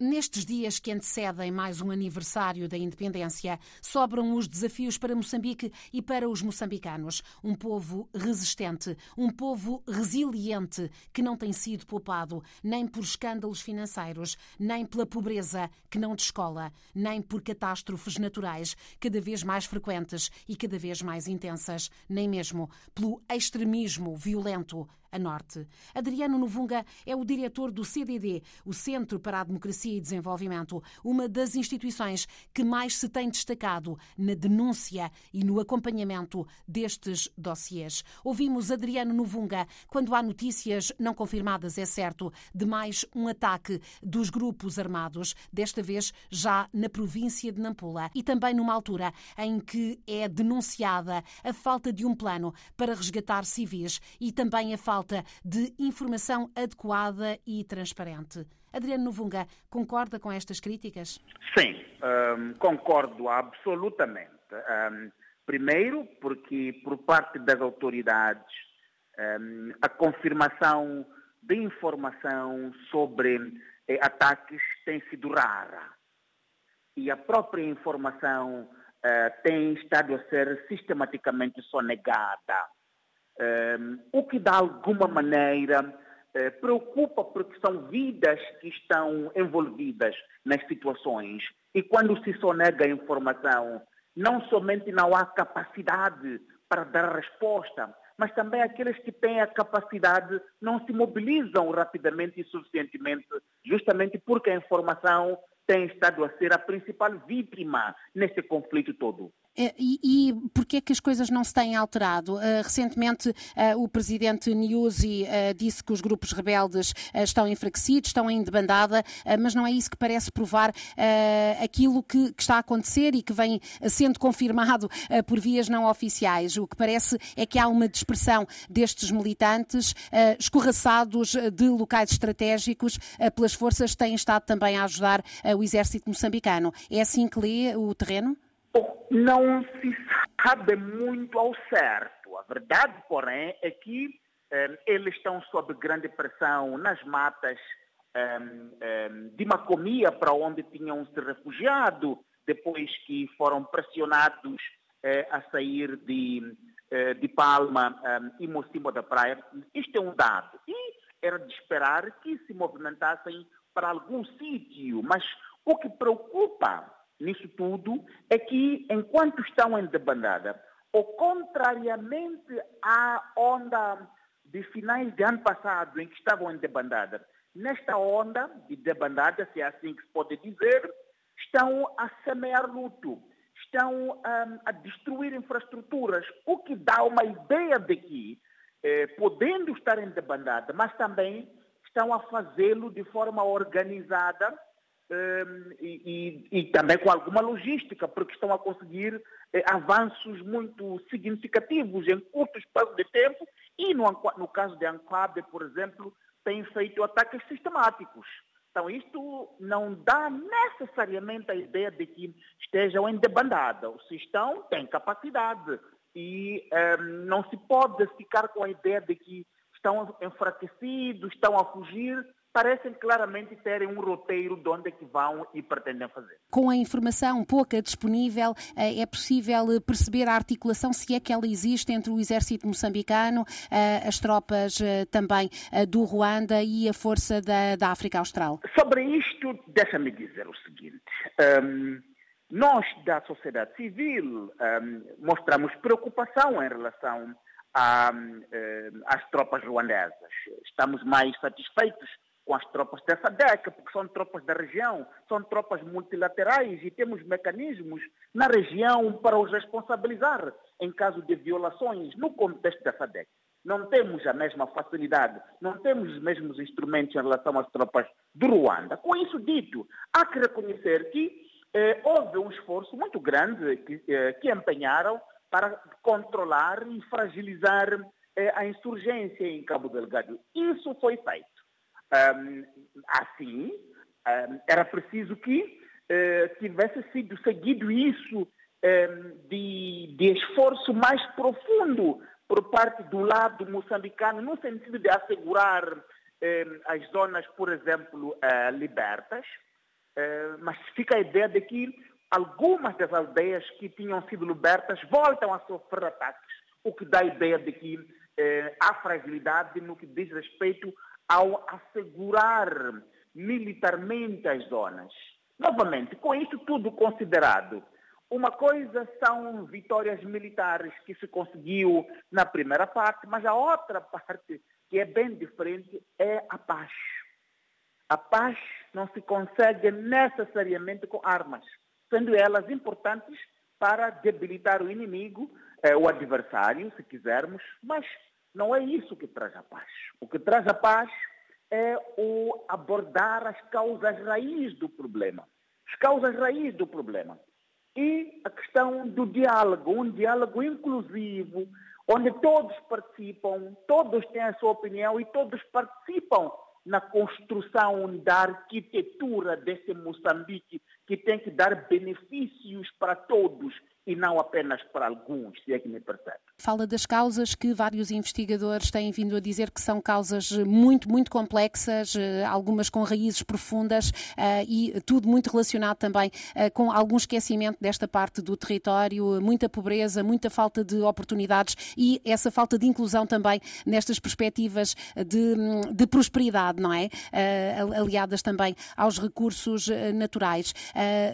Nestes dias que antecedem mais um aniversário da independência, sobram os desafios para Moçambique e para os moçambicanos. Um povo resistente, um povo resiliente que não tem sido poupado nem por escândalos financeiros, nem pela pobreza que não descola, nem por catástrofes naturais cada vez mais frequentes e cada vez mais intensas, nem mesmo pelo extremismo violento a norte. Adriano Novunga é o diretor do CDD, o Centro para a Democracia e Desenvolvimento, uma das instituições que mais se tem destacado na denúncia e no acompanhamento destes dossiês. Ouvimos Adriano Novunga quando há notícias não confirmadas, é certo, de mais um ataque dos grupos armados, desta vez já na província de Nampula, e também numa altura em que é denunciada a falta de um plano para resgatar civis e também a falta falta de informação adequada e transparente. Adriano Novunga, concorda com estas críticas? Sim, um, concordo absolutamente. Um, primeiro, porque por parte das autoridades um, a confirmação de informação sobre eh, ataques tem sido rara. E a própria informação uh, tem estado a ser sistematicamente sonegada. Um, o que de alguma maneira uh, preocupa porque são vidas que estão envolvidas nas situações e quando se sonega a informação, não somente não há capacidade para dar resposta, mas também aqueles que têm a capacidade não se mobilizam rapidamente e suficientemente, justamente porque a informação tem estado a ser a principal vítima nesse conflito todo. É, e, e porquê é que as coisas não se têm alterado? Uh, recentemente, uh, o presidente Nyusi uh, disse que os grupos rebeldes estão enfraquecidos, estão em debandada, mas não é isso que parece provar aquilo que, que, está a acontecer e que vem sendo confirmado por vias não oficiais. O que parece é que há uma dispersão destes militantes escorraçados de locais estratégicos pelas forças que têm estado também a ajudar o exército moçambicano. É assim que lê o terreno? Não se sabe muito ao certo. A verdade, porém, é que eh, eles estão sob grande pressão nas matas eh, eh, de Macomia, para onde tinham se refugiado, depois que foram pressionados eh, a sair de, eh, de Palma e Mocimbo da Praia. Isto é um dado. E era de esperar que se movimentassem para algum sítio, mas o que preocupa nisso tudo é que, enquanto estão em debandada, ou contrariamente à onda de finais de ano passado, em que estavam em debandada, nesta onda de debandada, se é assim que se pode dizer, estão a semear luto, estão um, a destruir infraestruturas, o que dá uma ideia de que, eh, podendo estar em debandada, mas também estão a fazê-lo de forma organizada e, e, e, também com alguma logística, porque estão a conseguir eh, avanços muito significativos em curto espaço de tempo e no, no caso de Anquabe, por exemplo, têm feito ataques sistemáticos. Então, isto não dá necessariamente a ideia de que estejam em debandada. Se estão, têm capacidade. E um, não se pode ficar com a ideia de que estão enfraquecidos, estão a fugir, parecem claramente terem um roteiro de onde é que vão e pretendem fazer. Com a informação pouca disponível, eh, é possível eh, perceber a articulação, se é que ela existe, entre o exército moçambicano, eh, as tropas também do Ruanda e a força da, da África Austral? Sobre isto, deixa-me dizer o seguinte. Um, nós, da sociedade civil, um, mostramos preocupação em relação a, um, às tropas ruandesas. Estamos mais satisfeitos com as tropas dessa década, porque são tropas da região, são tropas multilaterais e temos mecanismos na região para os responsabilizar em caso de violações no contexto dessa década. Não temos a mesma facilidade, não temos os mesmos instrumentos em relação às tropas do Ruanda. Com isso dito, há que reconhecer que eh, houve um esforço muito grande que, eh, que empenharam para controlar e fragilizar eh, a insurgência em Cabo Delgado. Isso foi feito. Assim, era preciso que uh, tivesse sido seguido isso de, de esforço mais profundo por parte do lado moçambicano, no sentido de assegurar as zonas, por exemplo, uh, libertas, eh, mas fica a ideia de que algumas das aldeias que tinham sido libertas voltam a sofrer ataques, o que dá a ideia de que eh, há fragilidade no que diz respeito ao assegurar militarmente as zonas. Novamente, com isso tudo considerado, uma coisa são vitórias militares que se conseguiu na primeira parte, mas a outra parte, que é bem diferente, é a paz. A paz não se consegue necessariamente com armas, sendo elas importantes para debilitar o inimigo, eh, o adversário, se quisermos, mas não é isso que traz a paz. O que traz a paz é o abordar as causas raiz do problema. As causas raiz do problema. E a questão do diálogo, um diálogo inclusivo, onde todos participam, todos têm a sua opinião e todos participam na construção da arquitetura desse Moçambique, que tem que dar benefícios para todos e não apenas para alguns, se é que me percebe. Fala das causas que vários investigadores têm vindo a dizer que são causas muito, muito complexas, eh, algumas com raízes profundas eh, e tudo muito relacionado também eh, com algum esquecimento desta parte do território, muita pobreza, muita falta de oportunidades e essa falta de inclusão também nestas perspectivas de, de prosperidade, não é? Aliadas também aos recursos naturais.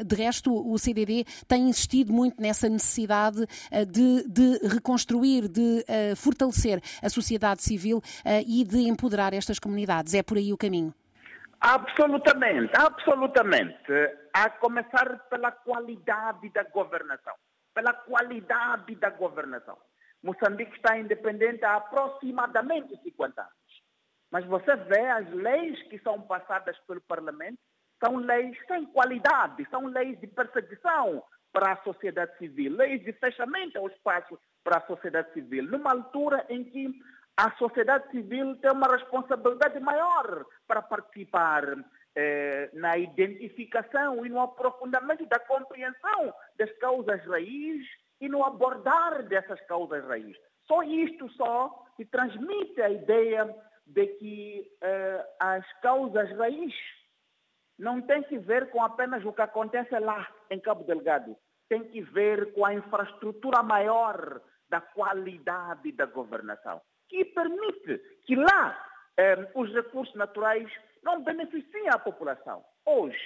De resto, o CDD tem insistido muito nessa essa necessidade eh, de, de reconstruir, de uh, fortalecer a sociedade civil uh, e de empoderar estas comunidades. É por aí o caminho? Absolutamente, absolutamente. A começar pela qualidade da governação. Pela qualidade da governação. Moçambique está independente há aproximadamente 50 anos. Mas você vê as leis que são passadas pelo Parlamento são leis sem qualidade, são leis de perseguição, para a sociedade civil, leis de fechamento ao espaço para a sociedade civil, numa altura em que a sociedade civil tem uma responsabilidade maior para participar eh, na identificação e no aprofundamento da compreensão das causas raiz e no abordar dessas causas raiz. Só isto só se transmite a ideia de que eh, as causas raiz não tem que ver com apenas o que acontece lá em Cabo Delgado, tem que ver com a infraestrutura maior da qualidade da governação, que permite que lá eh, os recursos naturais não beneficiem a população. Hoje,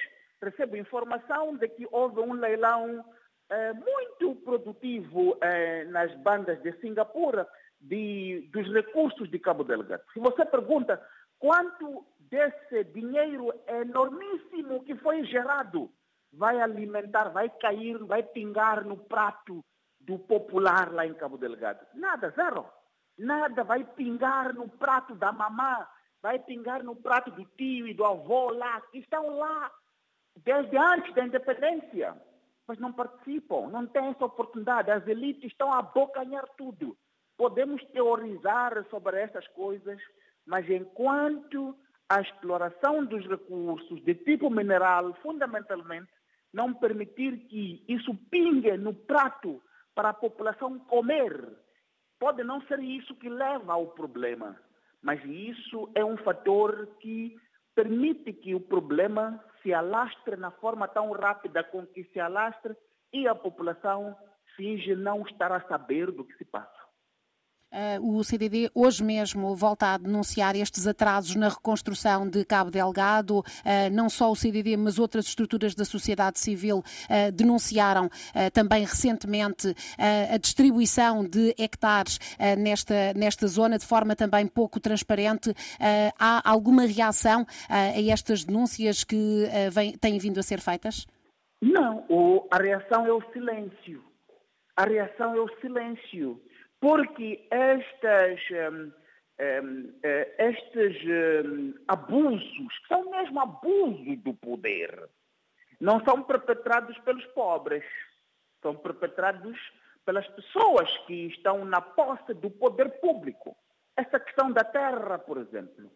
recebo informação de que houve um leilão eh, muito produtivo eh, nas bandas de Singapura de, dos recursos de Cabo Delgado. Se você pergunta quanto desse dinheiro enormíssimo que foi gerado vai alimentar, vai cair, vai pingar no prato do popular lá em Cabo Delgado? Nada, zero. Nada vai pingar no prato da mamã, vai pingar no prato do tio e do avô lá, que estão lá desde antes da independência, mas não participam, não têm essa oportunidade. As elites estão a abocanhar tudo. Podemos teorizar sobre essas coisas, mas enquanto a exploração dos recursos de tipo mineral, fundamentalmente, não permitir que isso pingue no prato para a população comer. Pode não ser isso que leva ao problema, mas isso é um fator que permite que o problema se alastre na forma tão rápida com que se alastre e a população finge não estar a saber do que se passa. Uh, o CDD hoje mesmo volta a denunciar estes atrasos na reconstrução de Cabo Delgado. Uh, não só o CDD, mas outras estruturas da sociedade civil uh, denunciaram também recentemente a distribuição de hectares nesta, nesta zona de forma também pouco transparente. há alguma reação a estas denúncias que têm vindo a ser feitas? Não, a reação é o silêncio. A reação é o silêncio porque estas, um, um, eh, estes um, abusos, que são mesmo abuso do poder, não são perpetrados pelos pobres, são perpetrados pelas pessoas que estão na posse do poder público. Essa questão da terra, por exemplo.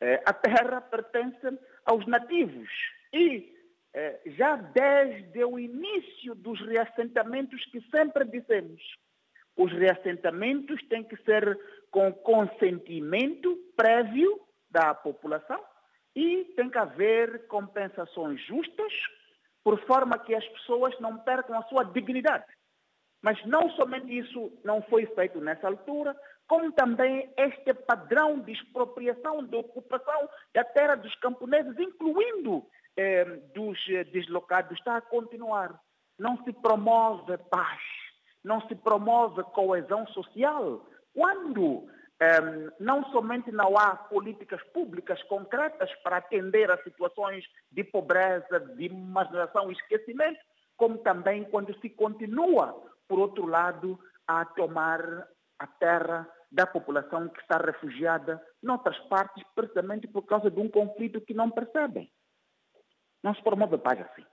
Eh, a terra pertence aos nativos e eh, já desde o início dos reassentamentos que sempre dissemos, os reassentamentos têm que ser com consentimento prévio da população E tem que haver compensações justas, por forma que as pessoas não percam a sua dignidade. Mas não somente isso não foi feito nessa altura, como também este padrão de expropriação, de ocupação da terra dos camponeses, incluindo eh, dos eh, deslocados, está a continuar. Não se promove paz, não se promove coesão social. Quando eh, não somente não há políticas públicas concretas para atender a situações de pobreza, de marginação e esquecimento, como também quando se continua por outro lado, a tomar a terra da população que está refugiada noutras partes, precisamente por causa de um conflito que não percebem. Não se promove paz assim.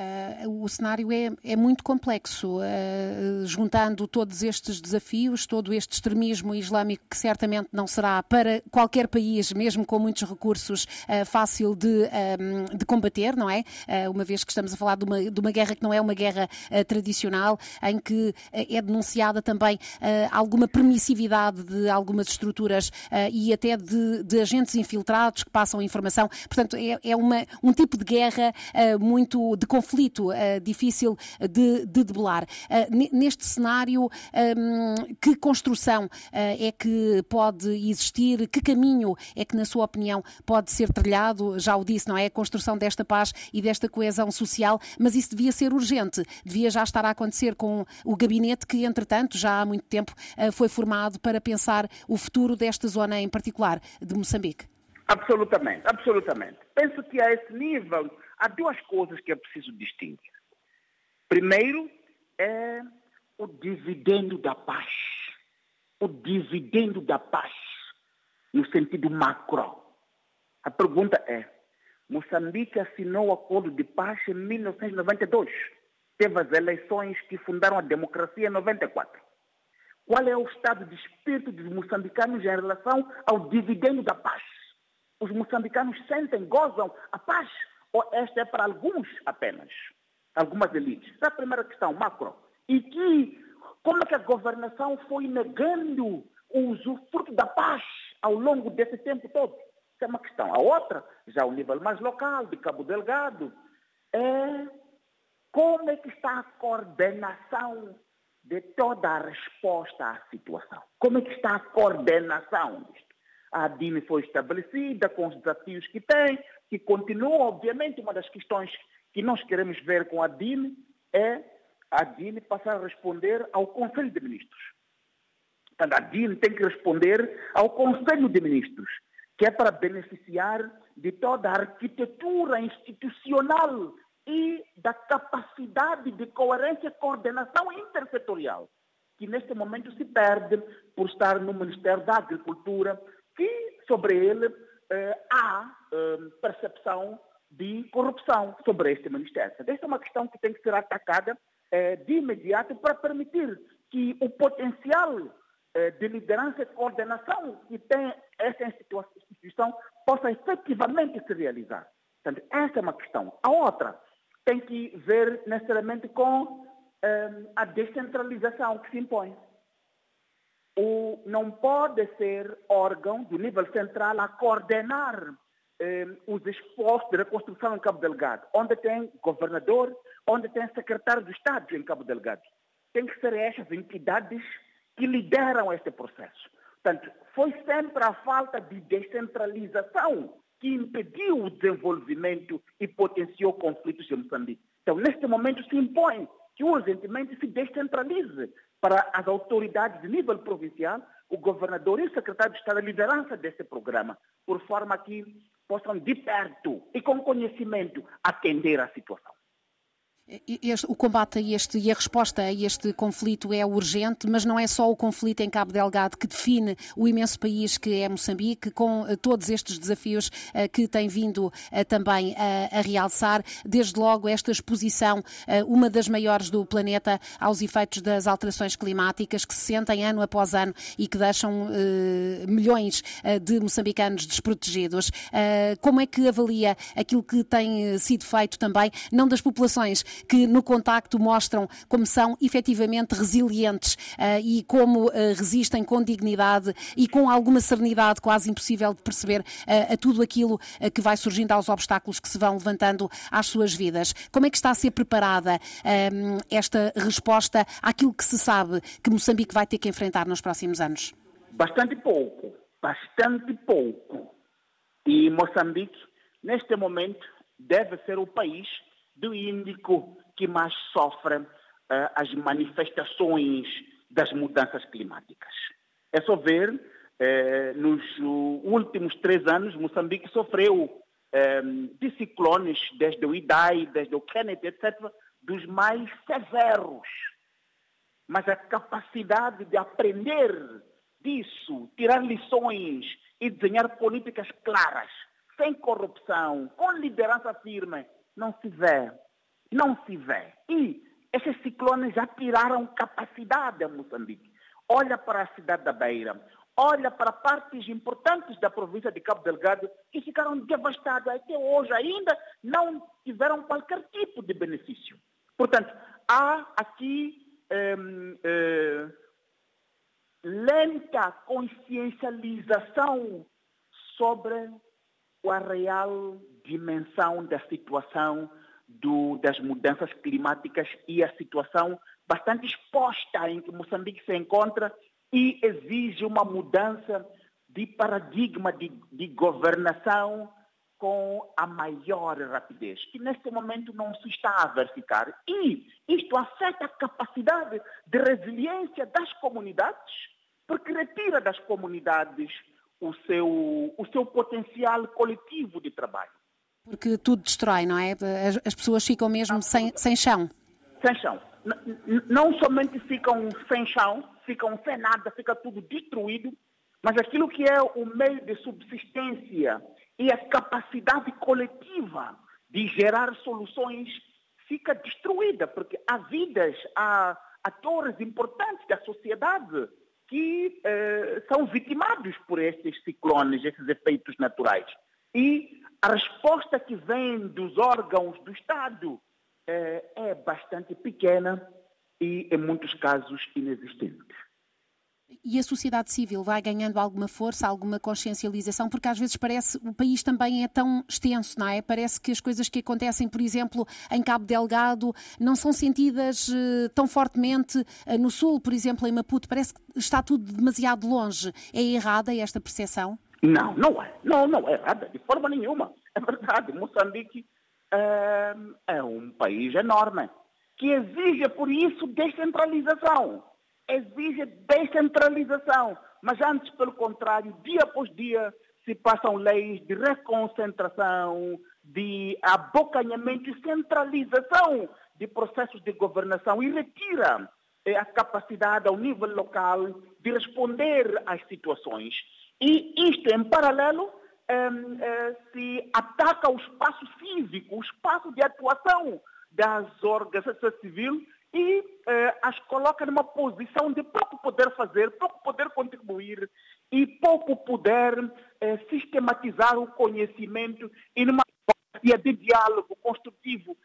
Uh, o cenário é, é muito complexo, uh, juntando todos estes desafios, todo este extremismo islâmico que certamente não será para qualquer país, mesmo com muitos recursos, uh, fácil de, um, de, combater, não é? uma vez que estamos a falar de uma, de uma guerra que não é uma guerra tradicional, em que é denunciada também alguma permissividade de algumas estruturas e até de, de, agentes infiltrados que passam informação. Portanto, é, é uma, um tipo de guerra muito de conflito uh, difícil de, de debelar. Uh, neste cenário, um, que construção uh, é que pode existir? Que caminho é que, na sua opinião, pode ser trilhado? Já o disse, não é? A construção desta paz e desta coesão social, mas isso devia ser urgente, devia já estar a acontecer com o gabinete que, entretanto, já há muito tempo foi formado para pensar o futuro desta zona em particular de Moçambique. Absolutamente, absolutamente. Penso que a esse nível há duas coisas que é preciso distinguir. Primeiro é o dividendo da paz. O dividendo da paz, no sentido macro. A pergunta é: Moçambique assinou o acordo de paz em 1992. Teve as eleições que fundaram a democracia em 94. Qual é o estado de espírito dos moçambicanos em relação ao dividendo da paz? Os moçambicanos sentem, gozam a paz esta é para alguns apenas, algumas elites? Essa é a primeira questão, macro. E que, como é que a governação foi negando o usufruto da paz ao longo desse tempo todo? Essa é uma questão. A outra, já ao nível mais local, de Cabo Delgado, é como é que está a coordenação de toda a resposta à situação? Como é que está a coordenação disto? A ADIME foi estabelecida com os desafios que tem, que continua, obviamente, uma das questões que nós queremos ver com a DIN é a DIN passar a responder ao Conselho de Ministros. Portanto, a DIN tem que responder ao Conselho de Ministros, que é para beneficiar de toda a arquitetura institucional e da capacidade de coerência e coordenação intersetorial, que neste momento se perde por estar no Ministério da Agricultura, que sobre ele eh, há eh, percepção de corrupção sobre este Ministério. Esta é uma questão que tem que ser atacada eh, de imediato para permitir que o potencial de liderança e coordenação que tem essa instituição possa efetivamente se realizar. Portanto, essa é uma questão. A outra tem que ver necessariamente com a descentralização que se impõe o, não pode ser órgão do nível central a coordenar eh, os esforços de reconstrução em Cabo Delgado, onde tem governador, onde tem secretário de Estado em Cabo Delgado. Tem que ser estas entidades que lideram este processo. Portanto, foi sempre a falta de descentralização que impediu o desenvolvimento e potenciou conflitos em Moçambique. Então, neste momento, se impõe que urgentemente se descentralize para as autoridades de nível provincial, o governador e o secretário de Estado a liderança desse programa, por forma que possam de perto e com conhecimento atender à situação. Este, o combate a este e a resposta a este conflito é urgente, mas não é só o conflito em Cabo Delgado que define o imenso país que é Moçambique, com uh, todos estes desafios uh, que tem vindo uh, também a realçar. Desde logo, esta exposição, uma das maiores do planeta, aos efeitos das alterações climáticas que se sentem ano após ano e que deixam milhões de moçambicanos desprotegidos. como é que avalia aquilo que tem sido feito também, não das populações que no contacto mostram como são efetivamente resilientes uh, e como uh, resistem com dignidade e com alguma serenidade quase impossível de perceber uh, a tudo aquilo que vai surgindo aos obstáculos que se vão levantando às suas vidas. Como é que está a ser preparada esta resposta àquilo que se sabe que Moçambique vai ter que enfrentar nos próximos anos? Bastante pouco, bastante pouco. E Moçambique, neste momento, deve ser o país do Índico que mais sofre uh, as manifestações das mudanças climáticas. É só ver, uh, nos últimos três anos, Moçambique sofreu uh, de ciclones, desde o Idai, desde o Kennedy, etc., dos mais severos. Mas a capacidade de aprender disso, tirar lições e desenhar políticas claras, sem corrupção, com liderança firme, não se vê. Não se vê. E esses ciclones já tiraram capacidade a Moçambique. Olha para a cidade da Beira, olha para partes importantes da província de Cabo Delgado que ficaram devastadas até hoje ainda não tiveram qualquer tipo de benefício. Portanto, há aqui eh, eh, lenta consciencialização sobre a real dimensão da situação do, das mudanças climáticas e a situação bastante exposta em que Moçambique se encontra e exige uma mudança de paradigma de, de governação com a maior rapidez, que neste momento não se está a verificar. E isto afeta a capacidade de resiliência das comunidades, porque retira das comunidades o seu, o seu potencial coletivo de trabalho. Porque tudo destrói, não é? As, as pessoas ficam mesmo sem, sem chão. Sem chão. N não somente ficam sem chão, ficam sem nada, fica tudo destruído, mas aquilo que é o meio de subsistência e a capacidade coletiva de gerar soluções fica destruída, porque há vidas, há atores importantes da sociedade que eh, são vitimados por estes ciclones, esses efeitos naturais. E a resposta que vem dos órgãos do Estado eh, é bastante pequena e, em muitos casos, inexistente e a sociedade civil vai ganhando alguma força, alguma consciencialização, porque às vezes parece o país também é tão extenso, não é? Parece que as coisas que acontecem, por exemplo, em Cabo Delgado, não são sentidas uh, tão fortemente uh, no sul, por exemplo, em Maputo. Parece que está tudo demasiado longe. É errada esta percepção? Não, não é. Não, não é errada, de forma nenhuma. É verdade. Moçambique é, é um país enorme que exige, por isso, descentralização exige descentralização, mas antes, pelo contrário, dia após dia se passam leis de reconcentração, de abocanhamento e centralização de processos de governação e retira eh, a capacidade ao nível local de responder às situações. E isto, em paralelo, eh, eh, se ataca o espaço cívico, o espaço de atuação das organizações civis e eh, as coloca numa posição de pouco poder fazer, pouco poder contribuir e pouco poder eh, sistematizar o conhecimento e numa via de diálogo construtivo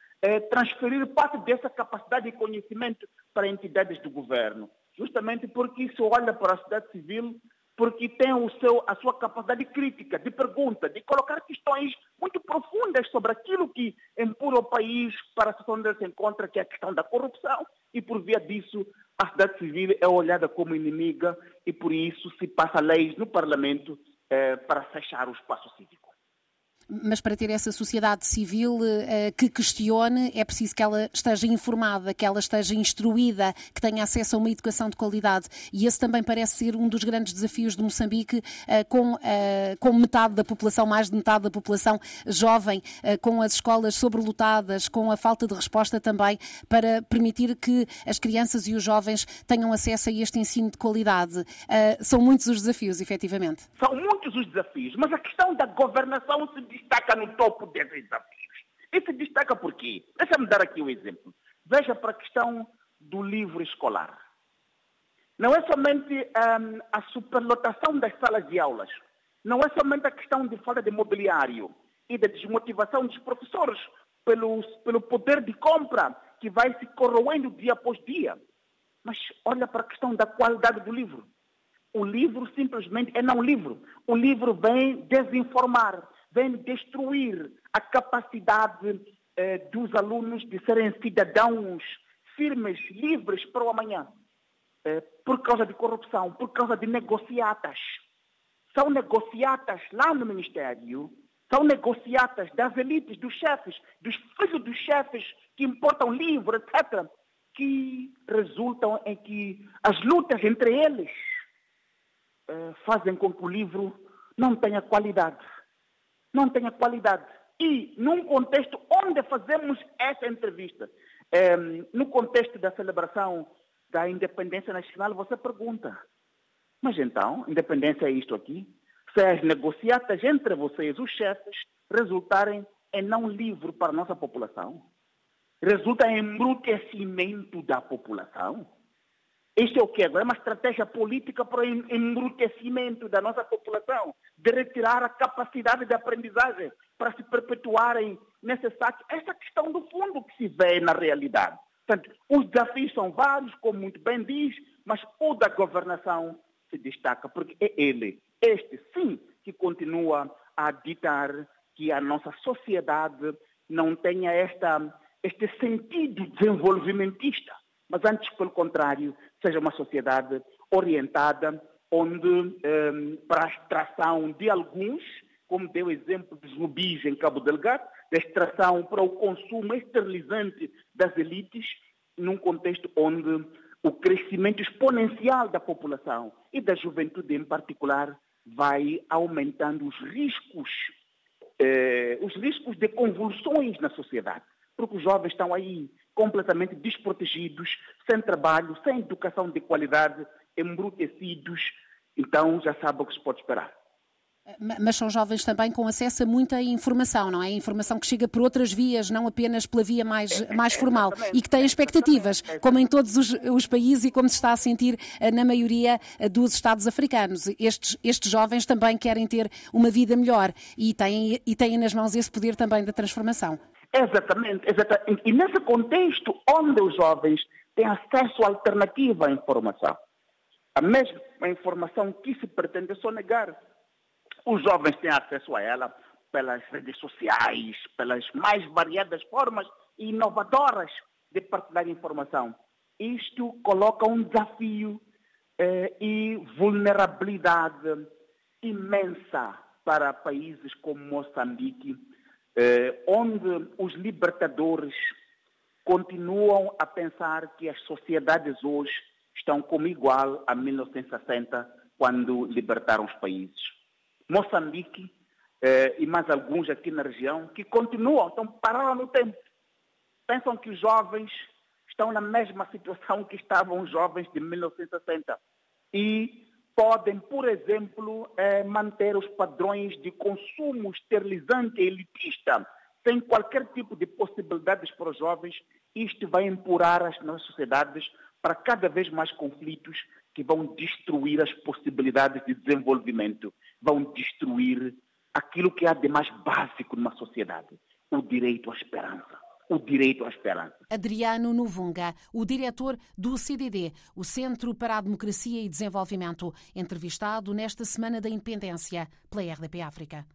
transferir parte dessa capacidade de conhecimento para entidades do governo. Justamente porque isso olha para a sociedade civil porque tem o seu, a sua capacidade crítica, de pergunta, de colocar questões muito profundas sobre aquilo que empurra o país para a situação onde ele se encontra, que é a questão da corrupção, e por via disso a sociedade civil é olhada como inimiga e por isso se passa leis no parlamento eh, para fechar o espaço cívico mas para ter essa sociedade civil uh, que questione, é preciso que ela esteja informada, que ela esteja instruída, que tenha acesso a uma educação de qualidade. E esse também parece ser um dos grandes desafios de Moçambique, uh, com, uh, com metade da população, mais de metade da população jovem, com as escolas sobrelotadas, com a falta de resposta também, para permitir que as crianças e os jovens tenham acesso a este ensino de qualidade. são muitos os desafios, efetivamente. São muitos os desafios, mas a questão da governação se destaca no topo desses desafios. E se destaca por quê? Deixa-me dar aqui um exemplo. Veja para a questão do livro escolar. Não é somente um, a superlotação das salas de aulas, não é somente a questão de falta de mobiliário e da desmotivação dos professores pelo, pelo poder de compra que vai se corroendo dia após dia. Mas olha para a questão da qualidade do livro. O livro simplesmente é não livro. O livro vem desinformar, vem destruir a capacidade eh, dos alunos de serem cidadãos firmes, livres para o amanhã. Eh, por causa de corrupção, por causa de negociatas. São negociatas lá no Ministério, são negociatas das elites, dos chefes, dos filhos dos chefes que importam livro, etc., que resultam em que as lutas entre eles eh, fazem com que o livro não tenha qualidade. Não tenha qualidade. E num contexto onde fazemos essa entrevista, eh, no contexto da celebração da independência nacional, você pergunta, mas então, independência é isto aqui? Se as negociatas entre vocês, os chefes, resultarem em não livre para a nossa população, resulta em embrutecimento da população, isto é o que agora? É uma estratégia política para o embrutecimento da nossa população, de retirar a capacidade de aprendizagem para se perpetuarem saque. Essa questão do fundo que se vê na realidade. Portanto, os desafios são vários, como muito bem diz, mas o da governação se destaca, porque é ele, este sim, que continua a ditar que a nossa sociedade não tenha esta, este sentido desenvolvimentista, mas antes, pelo contrário, seja uma sociedade orientada onde, um, para a extração de alguns, como deu o exemplo dos rubis em Cabo Delgado, da extração para o consumo esterilizante das elites, num contexto onde o crescimento exponencial da população e da juventude em particular vai aumentando os riscos, eh, os riscos de convulsões na sociedade, porque os jovens estão aí completamente desprotegidos, sem trabalho, sem educação de qualidade, embrutecidos. Então já sabe o que se pode esperar. Mas são jovens também com acesso a muita informação, não é? Informação que chega por outras vias, não apenas pela via mais, mais formal. E que têm expectativas, como em todos os, os, países e como se está a sentir eh, na maioria eh, dos Estados africanos. Estes, estes jovens também querem ter uma vida melhor e têm, e têm nas mãos esse poder também da transformação. Exatamente, exatamente. E nesse contexto onde os jovens têm acesso alternativa à informação, a mesma informação que se pretende sonegar, os jovens têm acesso a ela pelas redes sociais, pelas mais variadas formas inovadoras de partilhar informação. Isto coloca um desafio eh, e vulnerabilidade imensa para países como Moçambique, onde os libertadores continuam a pensar que as sociedades hoje estão como igual a 1960, quando libertaram os países. Moçambique eh, e mais alguns aqui na região que continuam, estão parados no tempo. Pensam que os jovens estão na mesma situação que estavam os jovens de 1960 e podem, por exemplo, eh, manter os padrões de consumo esterilizante e elitista, sem qualquer tipo de possibilidades para os jovens. Isto vai empurrar as nossas sociedades para cada vez mais conflitos que vão destruir as possibilidades de desenvolvimento, vão destruir aquilo que há de mais básico numa sociedade, o direito à esperança o direito à esperança. Adriano Novunga, o diretor do CDD, o Centro para a Democracia e Desenvolvimento, entrevistado nesta Semana da Independência pela RDP África.